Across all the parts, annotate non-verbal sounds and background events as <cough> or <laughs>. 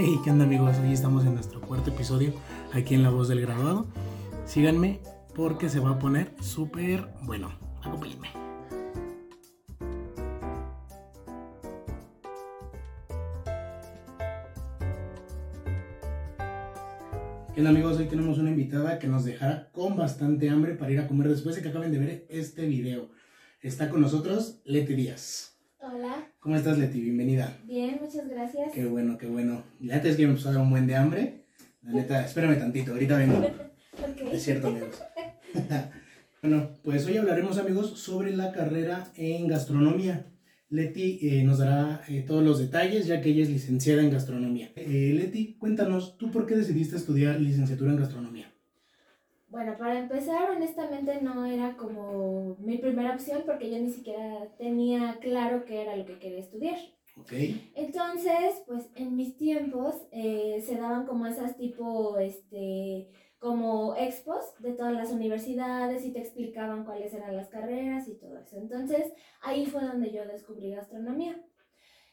Hey, ¿qué onda amigos? Hoy estamos en nuestro cuarto episodio aquí en La Voz del Graduado. Síganme porque se va a poner súper bueno. Acompáñenme. ¿Qué onda amigos? Hoy tenemos una invitada que nos dejará con bastante hambre para ir a comer después de que acaben de ver este video. Está con nosotros Leti Díaz. Hola, ¿Cómo estás Leti? Bienvenida. bien, gracias. Qué bueno, qué bueno. La neta es que me empezó a dar un buen de hambre. La neta, espérame tantito, ahorita vengo. <laughs> Es cierto, amigos. <laughs> bueno, pues hoy hablaremos, amigos, sobre la carrera en gastronomía. Leti eh, nos dará eh, todos los detalles, ya que ella es licenciada en gastronomía. Eh, Leti, cuéntanos, ¿tú por qué decidiste estudiar licenciatura en gastronomía? Bueno, para empezar, honestamente no era como mi primera opción porque yo ni siquiera tenía claro qué era lo que quería estudiar. Entonces, pues en mis tiempos eh, se daban como esas tipo, este, como expos de todas las universidades y te explicaban cuáles eran las carreras y todo eso. Entonces, ahí fue donde yo descubrí gastronomía.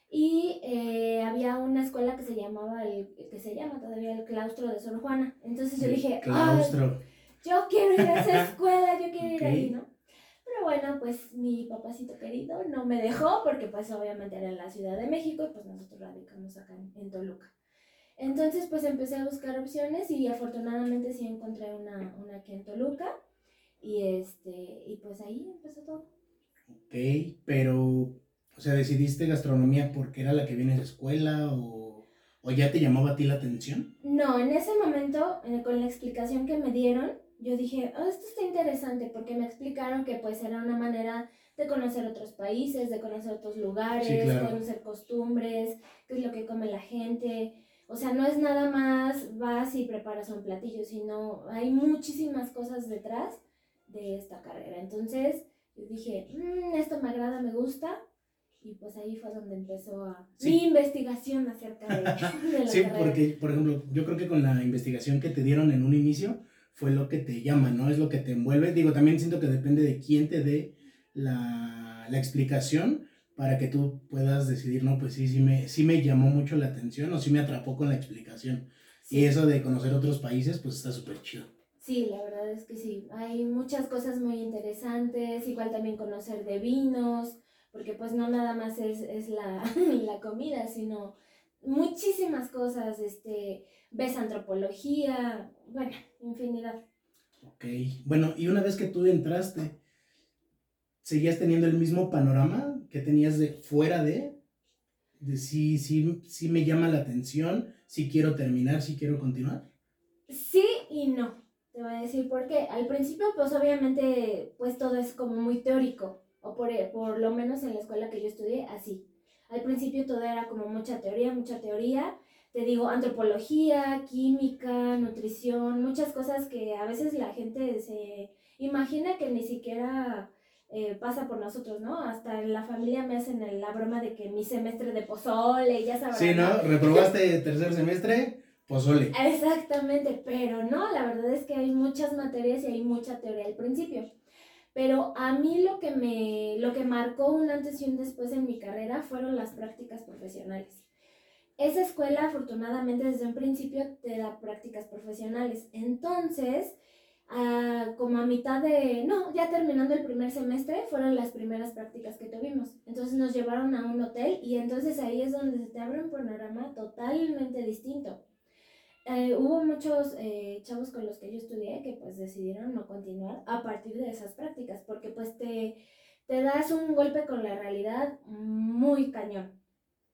Y eh, había una escuela que se llamaba, el, que se llama todavía el claustro de Sor Juana. Entonces yo dije, "Ay, claustro. yo quiero ir a esa <laughs> escuela, yo quiero ir ahí, ¿no? Bueno, pues mi papacito querido no me dejó porque pues obviamente era en la Ciudad de México y pues nosotros radicamos acá en, Toluca. Entonces pues empecé a buscar opciones y afortunadamente sí encontré una, una aquí en Toluca y este y pues ahí empezó todo. Ok, pero, o sea, ¿decidiste gastronomía porque era la que viene de escuela o, o ya te llamaba a ti la atención? No, en ese momento, eh, con la explicación que me dieron, yo dije, oh, esto está interesante porque me explicaron que pues era una manera de conocer otros países, de conocer otros lugares, Sí, claro. conocer costumbres, qué es lo que come la gente. O sea, no es nada más vas y preparas un platillo, sino hay muchísimas cosas detrás de esta carrera. Entonces, yo dije, "Mm, esto me agrada, me gusta. Y pues ahí fue donde empezó a Sí. mi investigación acerca de, <laughs> de la Sí, carrera. porque, por ejemplo, yo creo que con la investigación que te dieron en un inicio fue lo que te llama, ¿no? Es lo que te envuelve. Digo, también siento que depende de quién te dé la, la explicación para que tú puedas decidir, no, pues sí, sí me, sí me llamó mucho la atención o sí me atrapó con la explicación. Sí. Y eso de conocer otros países, pues está súper chido. Sí, la verdad es que sí. Hay muchas cosas muy interesantes, igual también conocer de vinos, porque pues no nada más es, es la, <laughs> la comida, sino muchísimas cosas, este, ves antropología, bueno, infinidad. Ok, bueno, y una vez que tú entraste, ¿seguías teniendo el mismo panorama que tenías de fuera de? De si, si, si me llama la atención, si quiero terminar, si quiero continuar. Sí y no. Te voy a decir por qué. Al principio, pues obviamente, pues todo es como muy teórico, o por, por lo menos en la escuela que yo estudié, así. Al principio todo era como mucha teoría, mucha teoría. Te digo, antropología, química, nutrición, muchas cosas que a veces la gente se imagina que ni siquiera eh, pasa por nosotros, ¿no? Hasta en la familia me hacen el- la broma de que mi semestre de pozole, ya sabrás. Sí, ¿no? Reprobaste tercer semestre, pozole. Exactamente, pero no, la verdad es que hay muchas materias y hay mucha teoría al principio. Pero a mí lo que me, lo que marcó un antes y un después en mi carrera fueron las prácticas profesionales. Esa escuela, afortunadamente, desde un principio te da prácticas profesionales. Entonces, ah, como a mitad de, no, ya terminando el primer semestre, fueron las primeras prácticas que tuvimos. Entonces nos llevaron a un hotel y entonces ahí es donde se te abre un panorama totalmente distinto. Eh, hubo muchos eh, chavos con los que yo estudié que pues decidieron no continuar a partir de esas prácticas porque pues te, te das un golpe con la realidad muy cañón,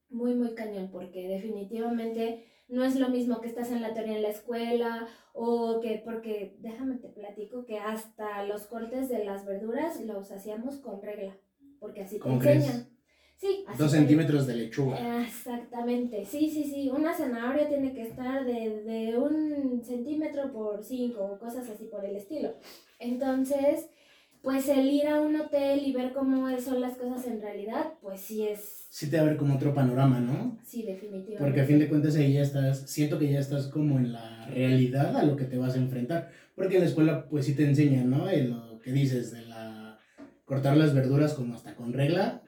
muy muy cañón porque definitivamente no es lo mismo que estás en la teoría en la escuela o que porque déjame te platico que hasta los cortes de las verduras los hacíamos con regla porque así te ¿Cómo crees? Sí, Dos centímetros de lechuga. Exactamente, sí, sí, sí. Una zanahoria tiene que estar de, de un centímetro por cinco o cosas así por el estilo. Entonces, pues el ir a un hotel y ver cómo son las cosas en realidad, pues sí es, Sí te abre como otro panorama, ¿no? sí, definitivamente. Porque a fin de cuentas ahí ya estás, siento que ya estás como en la realidad a lo que te vas a enfrentar. Porque en la escuela pues sí te enseñan, ¿no? En lo que dices de la cortar las verduras como hasta con regla.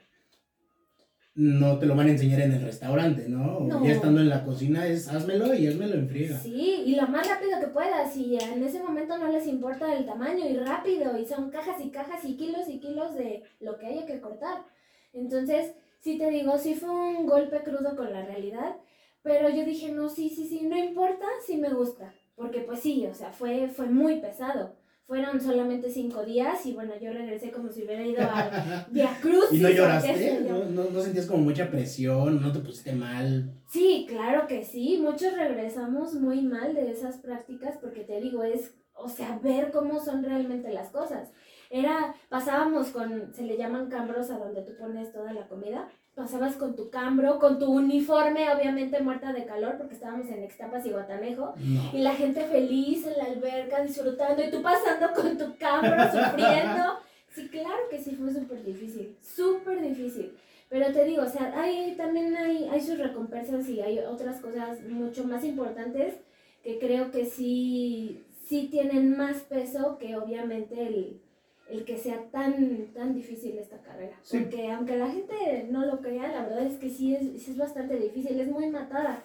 No te lo van a enseñar en el restaurante, ¿no? Ya estando en la cocina es házmelo y házmelo en friega. Sí, y lo más rápido que puedas. Y en ese momento no les importa el tamaño y rápido. Y son cajas y cajas y kilos y kilos de lo que haya que cortar. Entonces, sí te digo, sí fue un golpe crudo con la realidad. Pero yo dije, no, sí, sí, sí, no importa si me gusta. Porque pues sí, o sea, fue, fue muy pesado. Fueron solamente cinco días y bueno, yo regresé como si hubiera ido a <laughs> Via Cruz. ¿Y no lloraste? ¿No, no, no sentías como mucha presión? ¿No te pusiste mal? Sí, claro que sí. Muchos regresamos muy mal de esas prácticas porque te digo, es, o sea, ver cómo son realmente las cosas. Era, pasábamos con, se le llaman cambros a donde tú pones toda la comida. Pasabas con tu cambro, con tu uniforme, obviamente muerta de calor porque estábamos en Extapas y Guatanejo. No. Y la gente feliz en la alberca disfrutando y tú pasando con tu cambro <laughs> sufriendo. Sí, claro que sí fue súper difícil, súper difícil. Pero te digo, o sea, hay, también hay, hay sus recompensas y hay otras cosas mucho más importantes que creo que sí, sí tienen más peso que obviamente el, el que sea tan, tan difícil esta carrera. Sí. Porque aunque la gente no lo crea, la verdad es que sí es, sí es bastante difícil, es muy matada,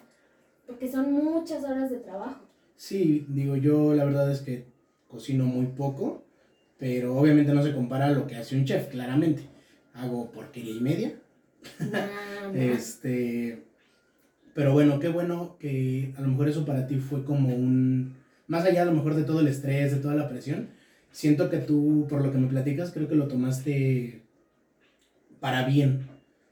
porque son muchas horas de trabajo. Sí, digo, yo la verdad es que cocino muy poco, pero obviamente no se compara a lo que hace un chef, claramente. Hago porquería y media. <laughs> Este, pero bueno, qué bueno que a lo mejor eso para ti fue como un, más allá a lo mejor de todo el estrés, de toda la presión, siento que tú, por lo que me platicas, creo que lo tomaste para bien,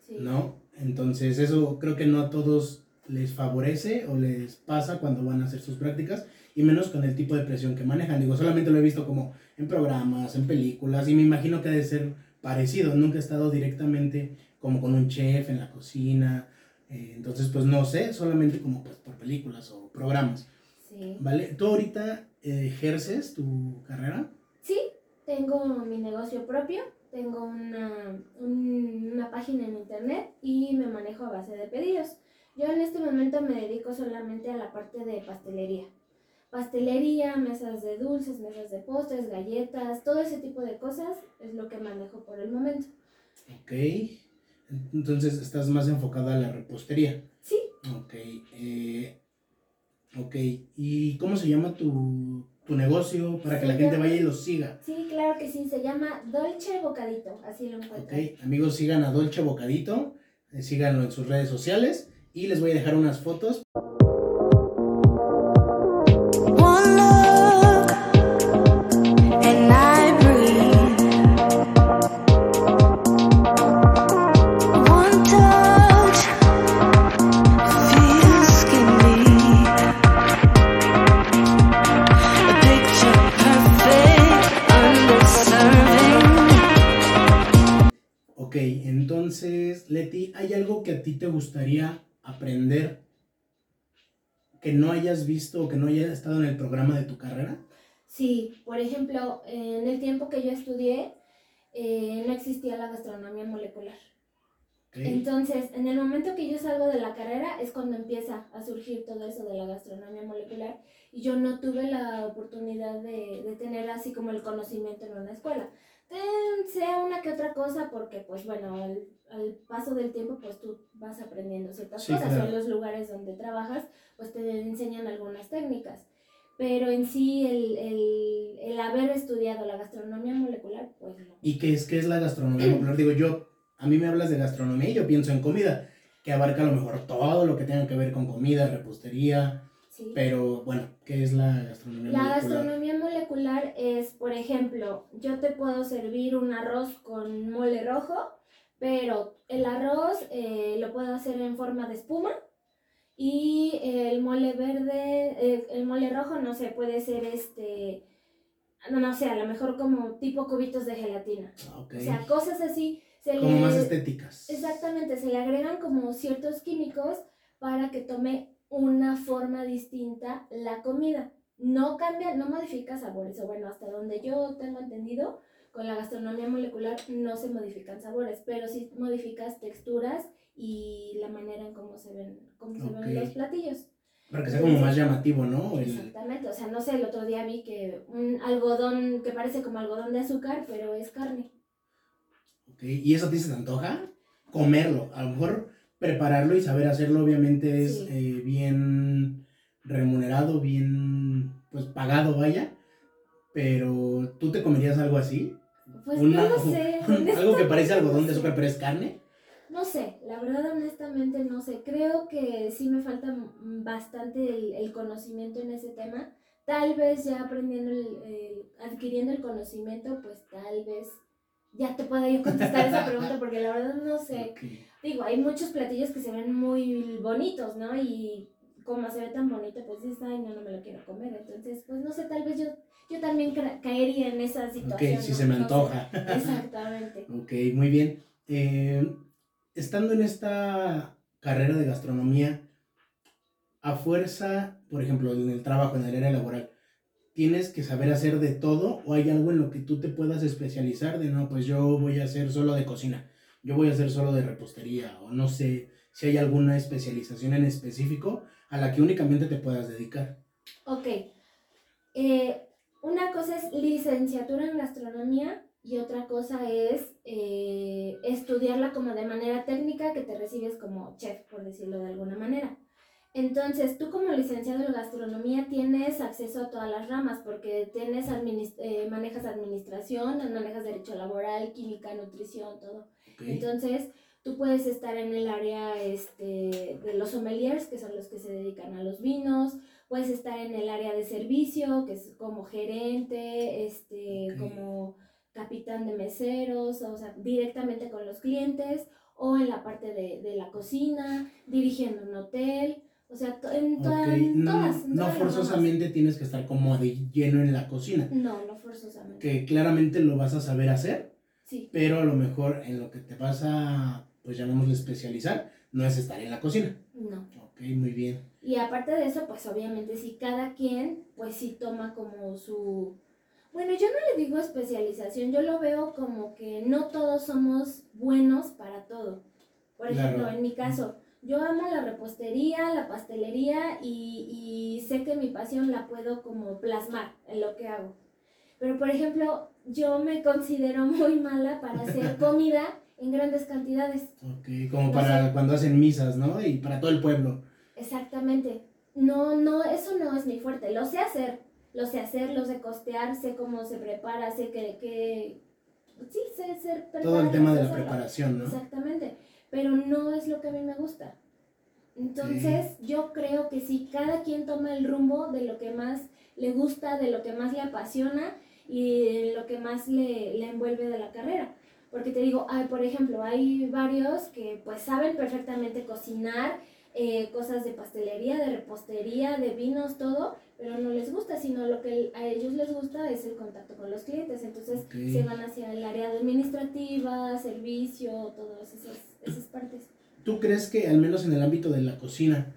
Sí. ¿no? Entonces eso creo que no a todos les favorece o les pasa cuando van a hacer sus prácticas y menos con el tipo de presión que manejan. Digo, solamente lo he visto como en programas, en películas y me imagino que ha de ser parecido. Nunca he estado directamente como con un chef en la cocina. eh, entonces, pues no sé, solamente como pues por películas o programas. Sí. ¿Vale? ¿Tú ahorita eh, ejerces tu carrera? Tengo mi negocio propio, tengo una, un- una página en internet y me manejo a base de pedidos. Yo en este momento me dedico solamente a la parte de pastelería. Pastelería, mesas de dulces, mesas de postres, galletas, todo ese tipo de cosas es lo que manejo por el momento. Ok. Entonces estás más enfocada a la repostería. Sí, Ok. eh, ok. ¿Y cómo se llama tu, tu negocio para que Se la gente llama- vaya y los siga? sí, claro que sí, se llama Dolce Bocadito, así lo Ok. encuentran. Amigos, sigan a Dolce Bocadito. eh, síganlo en sus redes sociales. Y les voy a dejar unas fotos. Ti te gustaría aprender que no hayas visto o que no haya estado en el programa de tu carrera? Sí, por ejemplo, en el tiempo que yo estudié, eh, no existía la gastronomía molecular. Entonces, en el momento que yo salgo de la carrera es cuando empieza a surgir todo eso de la gastronomía molecular y yo no tuve la oportunidad de, de tener así como el conocimiento en una escuela. Ten- sea una que otra cosa porque pues bueno, al, al paso del tiempo pues tú vas aprendiendo ciertas Sí, cosas claro. o en los lugares donde trabajas pues te enseñan algunas técnicas. Pero en sí el, el, el haber estudiado la gastronomía molecular pues no. ¿Y qué es, qué es la gastronomía popular? Digo, yo, a mí me hablas de gastronomía y yo pienso en comida, que abarca a lo mejor todo lo que tenga que ver con comida, repostería, ¿sí? pero bueno, ¿qué es la gastronomía La molecular? gastronomía molecular es, por ejemplo, yo te puedo servir un arroz con mole rojo, pero el arroz eh, lo puedo hacer en forma de espuma y el mole verde, eh, el mole rojo, no sé, puede ser este, no, no sé, a lo mejor como tipo cubitos de gelatina. Ah. O sea, cosas así. Se Como le- más estéticas. Exactamente, se le agregan como ciertos químicos para que tome una forma distinta la comida. No cambia, no modifica sabores, o bueno, hasta donde yo tengo entendido, con la gastronomía molecular no se modifican sabores, pero sí modificas texturas y la manera en cómo se ven, cómo se ven los platillos. Para que sea como más llamativo, ¿no? El- Exactamente, o sea, no sé, el otro día vi que un algodón que parece como algodón de azúcar, pero es carne. ok, ¿Y eso a ti se te antoja? comerlo. A lo mejor prepararlo y saber hacerlo obviamente es Sí. eh, bien remunerado, bien pues pagado, vaya. Pero ¿tú te comerías algo así? Pues Una- no lo <laughs> sé. <laughs> algo que parece algodón de azúcar, pero es carne. No sé, la verdad honestamente no sé. Creo que sí me falta bastante el, el conocimiento en ese tema. Tal vez ya aprendiendo, el, el- adquiriendo el conocimiento, pues tal vez ya te pueda yo contestar esa <laughs> pregunta porque la verdad no sé. Digo, hay muchos platillos que se ven muy bonitos, ¿no? Y como se ve tan bonito, pues dices, ay, no, no me lo quiero comer. Entonces, pues no sé, tal vez yo, yo también caería en esa situación. Ok, si ¿no? se me No sé. antoja. Exactamente. <laughs> Ok, muy bien. Eh, estando en esta carrera de gastronomía, a fuerza, por ejemplo, en el trabajo, en el área laboral, ¿tienes que saber hacer de todo o hay algo en lo que tú te puedas especializar de, no, pues yo voy a hacer solo de cocina, yo voy a hacer solo de repostería o no sé si hay alguna especialización en específico a la que únicamente te puedas dedicar? Ok. Eh, una cosa es licenciatura en gastronomía y otra cosa es eh, estudiarla como de manera técnica que te recibes como chef, por decirlo de alguna manera. Entonces, tú como licenciado en gastronomía tienes acceso a todas las ramas porque tienes adminis- eh, manejas administración, manejas derecho laboral, química, nutrición, todo. Entonces, tú puedes estar en el área este, de los sommeliers, que son los que se dedican a los vinos, puedes estar en el área de servicio, que es como gerente, este, como capitán de meseros, o sea, directamente con los clientes, o en la parte de, de la cocina, dirigiendo un hotel, o sea, en, to- todas. en no todas forzosamente tienes que estar como de lleno en la cocina, No, no forzosamente. que claramente lo vas a saber hacer, Sí, pero a lo mejor en lo que te vas a, pues llamémosle especializar, no es estar en la cocina. no. Ok, muy bien. Y aparte de eso, pues obviamente si cada quien, pues sí toma como su... Bueno, yo no le digo especialización, yo lo veo como que no todos somos buenos para todo. Por ejemplo, Claro. en mi caso, yo amo la repostería, la pastelería y, y sé que mi pasión la puedo como plasmar en lo que hago. Pero, por ejemplo, yo me considero <laughs> muy mala para hacer <laughs> comida en grandes cantidades. Ok, como para sé. cuando hacen misas, ¿no? Y para todo el pueblo. Exactamente. No, no, eso no es mi fuerte. Lo sé hacer. Lo sé hacer, lo sé costear, sé cómo se prepara, sé que, que... Sí, sé ser Todo el tema de la hacerlo. preparación, ¿no? Exactamente. Pero no es lo que a mí me gusta. Entonces, yo creo que si cada quien toma el rumbo de lo que más le gusta, de lo que más le apasiona y de lo que más le, le envuelve de la carrera. Porque te digo, hay, por ejemplo, hay varios que pues saben perfectamente cocinar, eh, cosas de pastelería, de repostería, de vinos, todo, pero no les gusta, sino lo que a ellos les gusta es el contacto con los clientes. Entonces se van hacia el área administrativa, servicio, todas esas, esas partes. ¿Tú crees que al menos en el ámbito de la cocina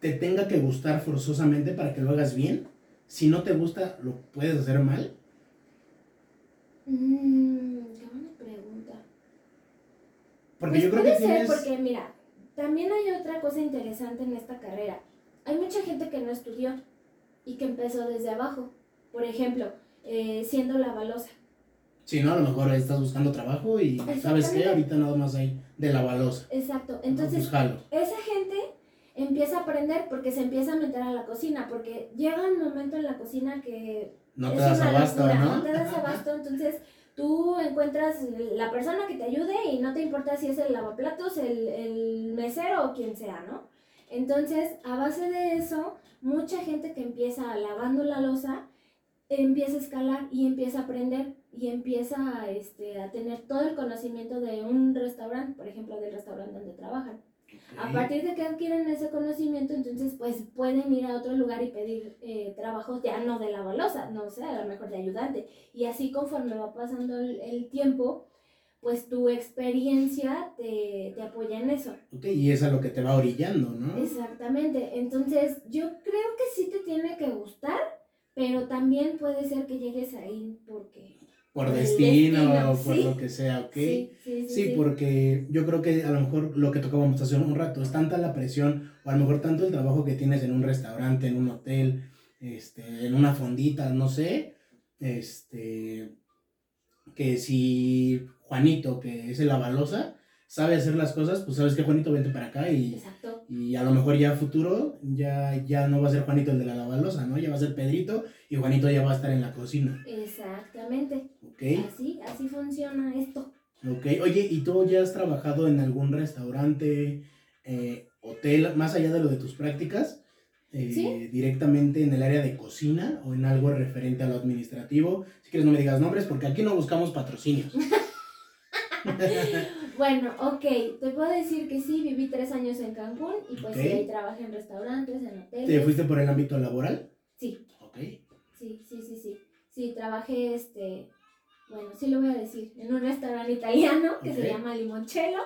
te tenga que gustar forzosamente para que lo hagas bien? Si no te gusta, ¿lo puedes hacer mal? Mm, qué buena pregunta. Porque Pues yo creo puede que ser, tienes... porque mira, también hay otra cosa interesante en esta carrera. Hay mucha gente que no estudió y que empezó desde abajo. Por ejemplo, eh, siendo la balosa. Si no, a lo mejor estás buscando trabajo y ¿sabes qué? Exactamente. Ahorita nada más hay de la balosa. Exacto. Entonces, esa gente empieza a aprender porque se empieza a meter a la cocina, porque llega un momento en la cocina que No te das abasto, locura, ¿no? No te das <laughs> abasto, entonces tú encuentras la persona que te ayude y no te importa si es el lavaplatos, el, el mesero o quien sea, ¿no? Entonces, a base de eso, mucha gente que empieza lavando la losa empieza a escalar y empieza a aprender y empieza a, este, a tener todo el conocimiento de un restaurante, por ejemplo, del restaurante donde trabajan. A Ok. partir de que adquieren ese conocimiento, entonces pues pueden ir a otro lugar y pedir eh, trabajos ya no de la balosa, no sé, a lo mejor de ayudante. Y así conforme va pasando el, el tiempo, pues tu experiencia te, te apoya en eso. Ok, y es a lo que te va orillando, ¿no? Exactamente. Entonces yo creo que sí te tiene que gustar, pero también puede ser que llegues ahí porque... Por destino, destino, o por sí. lo que sea, ¿ok? Sí, sí, sí. Sí, porque yo creo que a lo mejor lo que tocábamos hace un rato es tanta la presión, o a lo mejor tanto el trabajo que tienes en un restaurante, en un hotel, este, en una fondita, no sé, este, que si Juanito, que es el avalosa, sabe hacer las cosas, pues sabes que Juanito vente para acá y, Exacto. y a lo mejor ya futuro ya, ya no va a ser Juanito el de la lavalosa, ¿no? Ya va a ser Pedrito y Juanito ya va a estar en la cocina, Exactamente. ¿Ok? Así, así funciona esto. Ok, oye, ¿y tú ya has trabajado en algún restaurante, eh, hotel, más allá de lo de tus prácticas? eh, Sí. directamente en el área de cocina o en algo referente a lo administrativo. Si quieres no me digas nombres porque aquí no buscamos patrocinios. <laughs> <laughs> Bueno, ok, te puedo decir que sí, viví tres años en Cancún y pues sí, ahí trabajé en restaurantes, en hoteles. ¿Te fuiste por el ámbito laboral? Sí, Ok. sí, sí, sí, sí. Sí, trabajé, este, bueno, sí lo voy a decir, en un restaurante italiano que se llama Limoncello.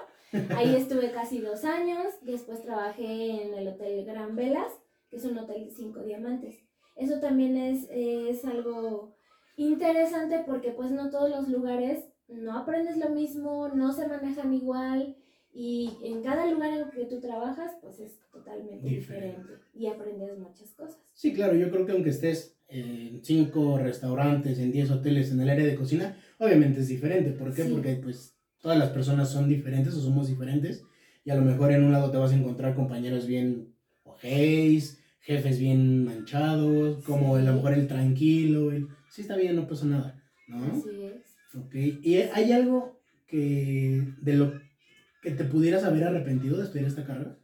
Ahí <laughs> estuve casi dos años. Después trabajé en el Hotel Gran Velas, que es un hotel de cinco diamantes. Eso también es, es algo interesante porque pues no todos los lugares no aprendes lo mismo, no se manejan igual y en cada lugar en el que tú trabajas pues es totalmente Diferente. diferente y aprendes muchas cosas. Sí, claro, yo creo que aunque estés en cinco restaurantes, en 10 hoteles, en el área de cocina, obviamente es diferente. ¿Por qué? Sí. Porque pues todas las personas son diferentes o somos diferentes y a lo mejor en un lado te vas a encontrar compañeros bien ojéis, jefes bien manchados, como Sí. a lo mejor el tranquilo, el sí está bien, no pasa nada, ¿no? Así es. Ok, ¿y hay algo que de lo que te pudieras haber arrepentido de estudiar esta carrera?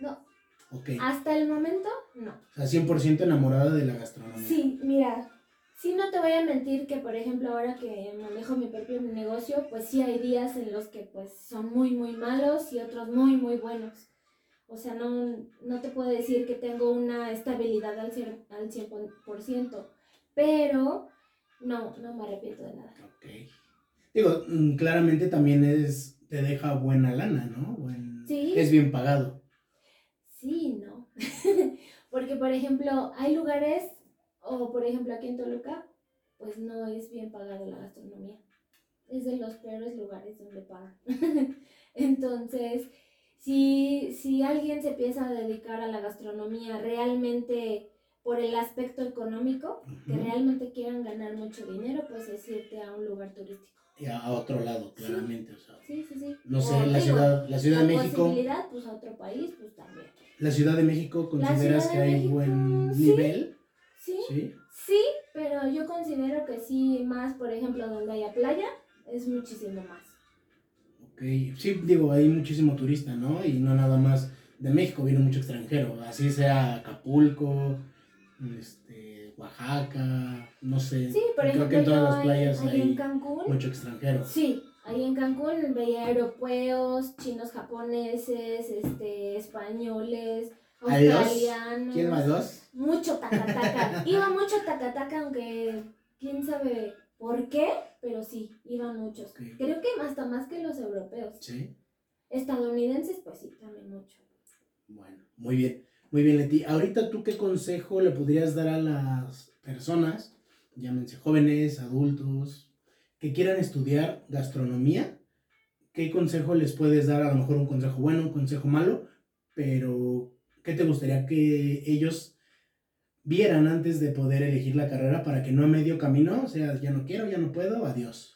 No, Ok, hasta el momento no. o sea, 100% enamorada de la gastronomía. Sí, mira, sí no te voy a mentir que, por ejemplo, ahora que manejo mi propio negocio, pues sí hay días en los que pues son muy, muy malos y otros muy, muy buenos. O sea, no, no te puedo decir que tengo una estabilidad al, cien- al 100%, pero no, no me arrepiento de nada. Ok. Digo, mm, claramente también es, te deja buena lana, ¿no? Buen- Sí. Es bien pagado. Sí, no. <laughs> Porque, por ejemplo, hay lugares, o por ejemplo aquí en Toluca, pues no es bien pagado la gastronomía. Es de los peores lugares donde pagan. <laughs> Entonces, si, si alguien se empieza a dedicar a la gastronomía realmente por el aspecto económico, que realmente quieran ganar mucho dinero, pues es irte a un lugar turístico. Y a, otro lado, claramente. O sea, Sí, sí, sí. no sé, O, la digo, ciudad, la Ciudad de México. posibilidad, pues a otro país, pues también. La Ciudad de México, ¿consideras que hay México, buen nivel? Sí, Sí. Sí, pero yo considero que sí, más por ejemplo donde haya playa, es muchísimo más. Ok. Sí, digo, hay muchísimo turista, ¿no? Y no nada más de México, viene mucho extranjero. Así sea Acapulco, este, Oaxaca, no sé. Sí, por Creo que en todas las playas ahí hay en Cancún, mucho extranjero. sí, ahí en Cancún veía europeos, chinos japoneses, este, españoles, australianos. ¿Quién más dos? Mucho tacataca. <laughs> iba mucho tacataca, aunque quién sabe por qué, pero sí, iban muchos. Creo que hasta más que los europeos. Sí. Estadounidenses, pues sí, también mucho. Bueno, muy bien, muy bien, Leti. Ahorita tú qué consejo le podrías dar a las personas, llámense jóvenes, adultos, que quieran estudiar gastronomía? ¿Qué consejo les puedes dar? A lo mejor un consejo bueno, un consejo malo, pero ¿qué te gustaría que ellos vieran antes de poder elegir la carrera para que no a medio camino, o sea, ya no quiero, ya no puedo, adiós?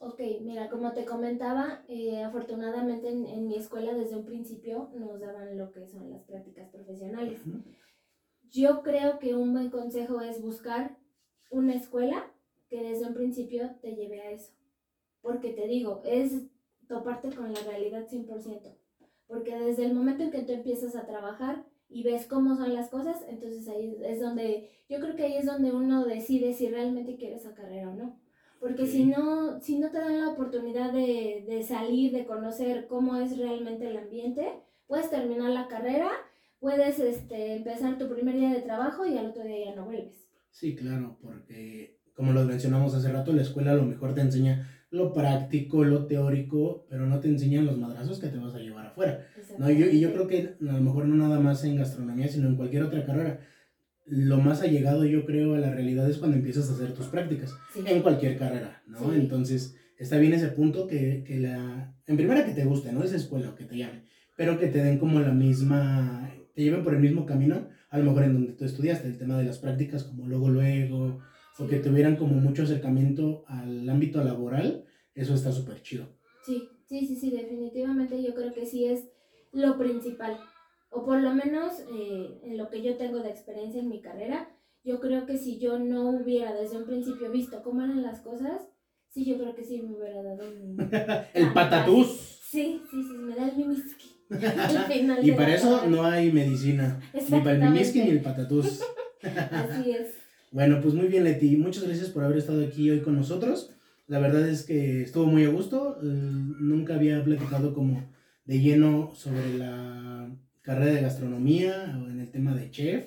Ok, mira, como te comentaba, eh, afortunadamente en, en mi escuela desde un principio nos daban lo que son las prácticas profesionales. Yo creo que un buen consejo es buscar una escuela que desde un principio te lleve a eso. Porque te digo, es toparte con la realidad 100%. Porque desde el momento en que tú empiezas a trabajar y ves cómo son las cosas, entonces ahí es donde, yo creo que ahí es donde uno decide si realmente quiere esa carrera o no. Porque si no, si no te dan la oportunidad de, de salir, de conocer cómo es realmente el ambiente, puedes terminar la carrera, puedes este, empezar tu primer día de trabajo y al otro día ya no vuelves. Sí, claro, porque como lo mencionamos hace rato, la escuela a lo mejor te enseña lo práctico, lo teórico, pero no te enseñan los madrazos que te vas a llevar afuera. No, y yo, y yo creo que a lo mejor no nada más en gastronomía, sino en cualquier otra carrera. Lo más allegado yo creo a la realidad es cuando empiezas a hacer tus prácticas, Sí. en cualquier carrera, ¿no? Sí. Entonces, está bien ese punto que, que la... En primera que te guste, ¿no? Esa escuela o que te llame, pero que te den como la misma... te lleven por el mismo camino, a lo mejor en donde tú estudiaste, el tema de las prácticas como luego, luego, o que tuvieran como mucho acercamiento al ámbito laboral, eso está súper chido. Sí, Sí, sí, sí, definitivamente yo creo que sí es lo principal. O por lo menos eh, en lo que yo tengo de experiencia en mi carrera, yo creo que si yo no hubiera desde un principio visto cómo eran las cosas, sí, yo creo que sí me hubiera dado un... <laughs> El patatús. Sí, sí, sí, me da el mimiski. <laughs> <laughs> Y para eso no hay medicina. Ni para el mimiski ni el patatús. Así es. Bueno, pues muy bien, Leti. Muchas gracias por haber estado aquí hoy con nosotros. La verdad es que estuvo muy a gusto. eh, nunca había platicado como de lleno sobre la carrera de gastronomía o en el tema de chef.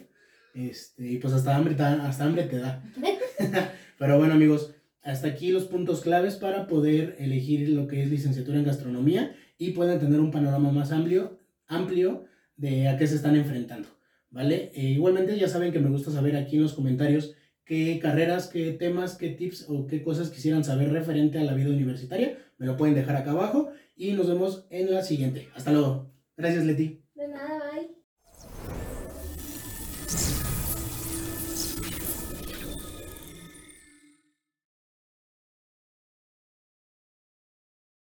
Este, y pues hasta hambre, ta- hasta hambre te da. <laughs> Pero bueno, amigos, hasta aquí los puntos claves para poder elegir lo que es licenciatura en gastronomía y puedan tener un panorama más amplio, amplio de a qué se están enfrentando. ¿Vale? E igualmente ya saben que me gusta saber aquí en los comentarios qué carreras, qué temas, qué tips o qué cosas quisieran saber referente a la vida universitaria. Me lo pueden dejar acá abajo y nos vemos en la siguiente. Hasta luego. Gracias, Leti. De nada, bye.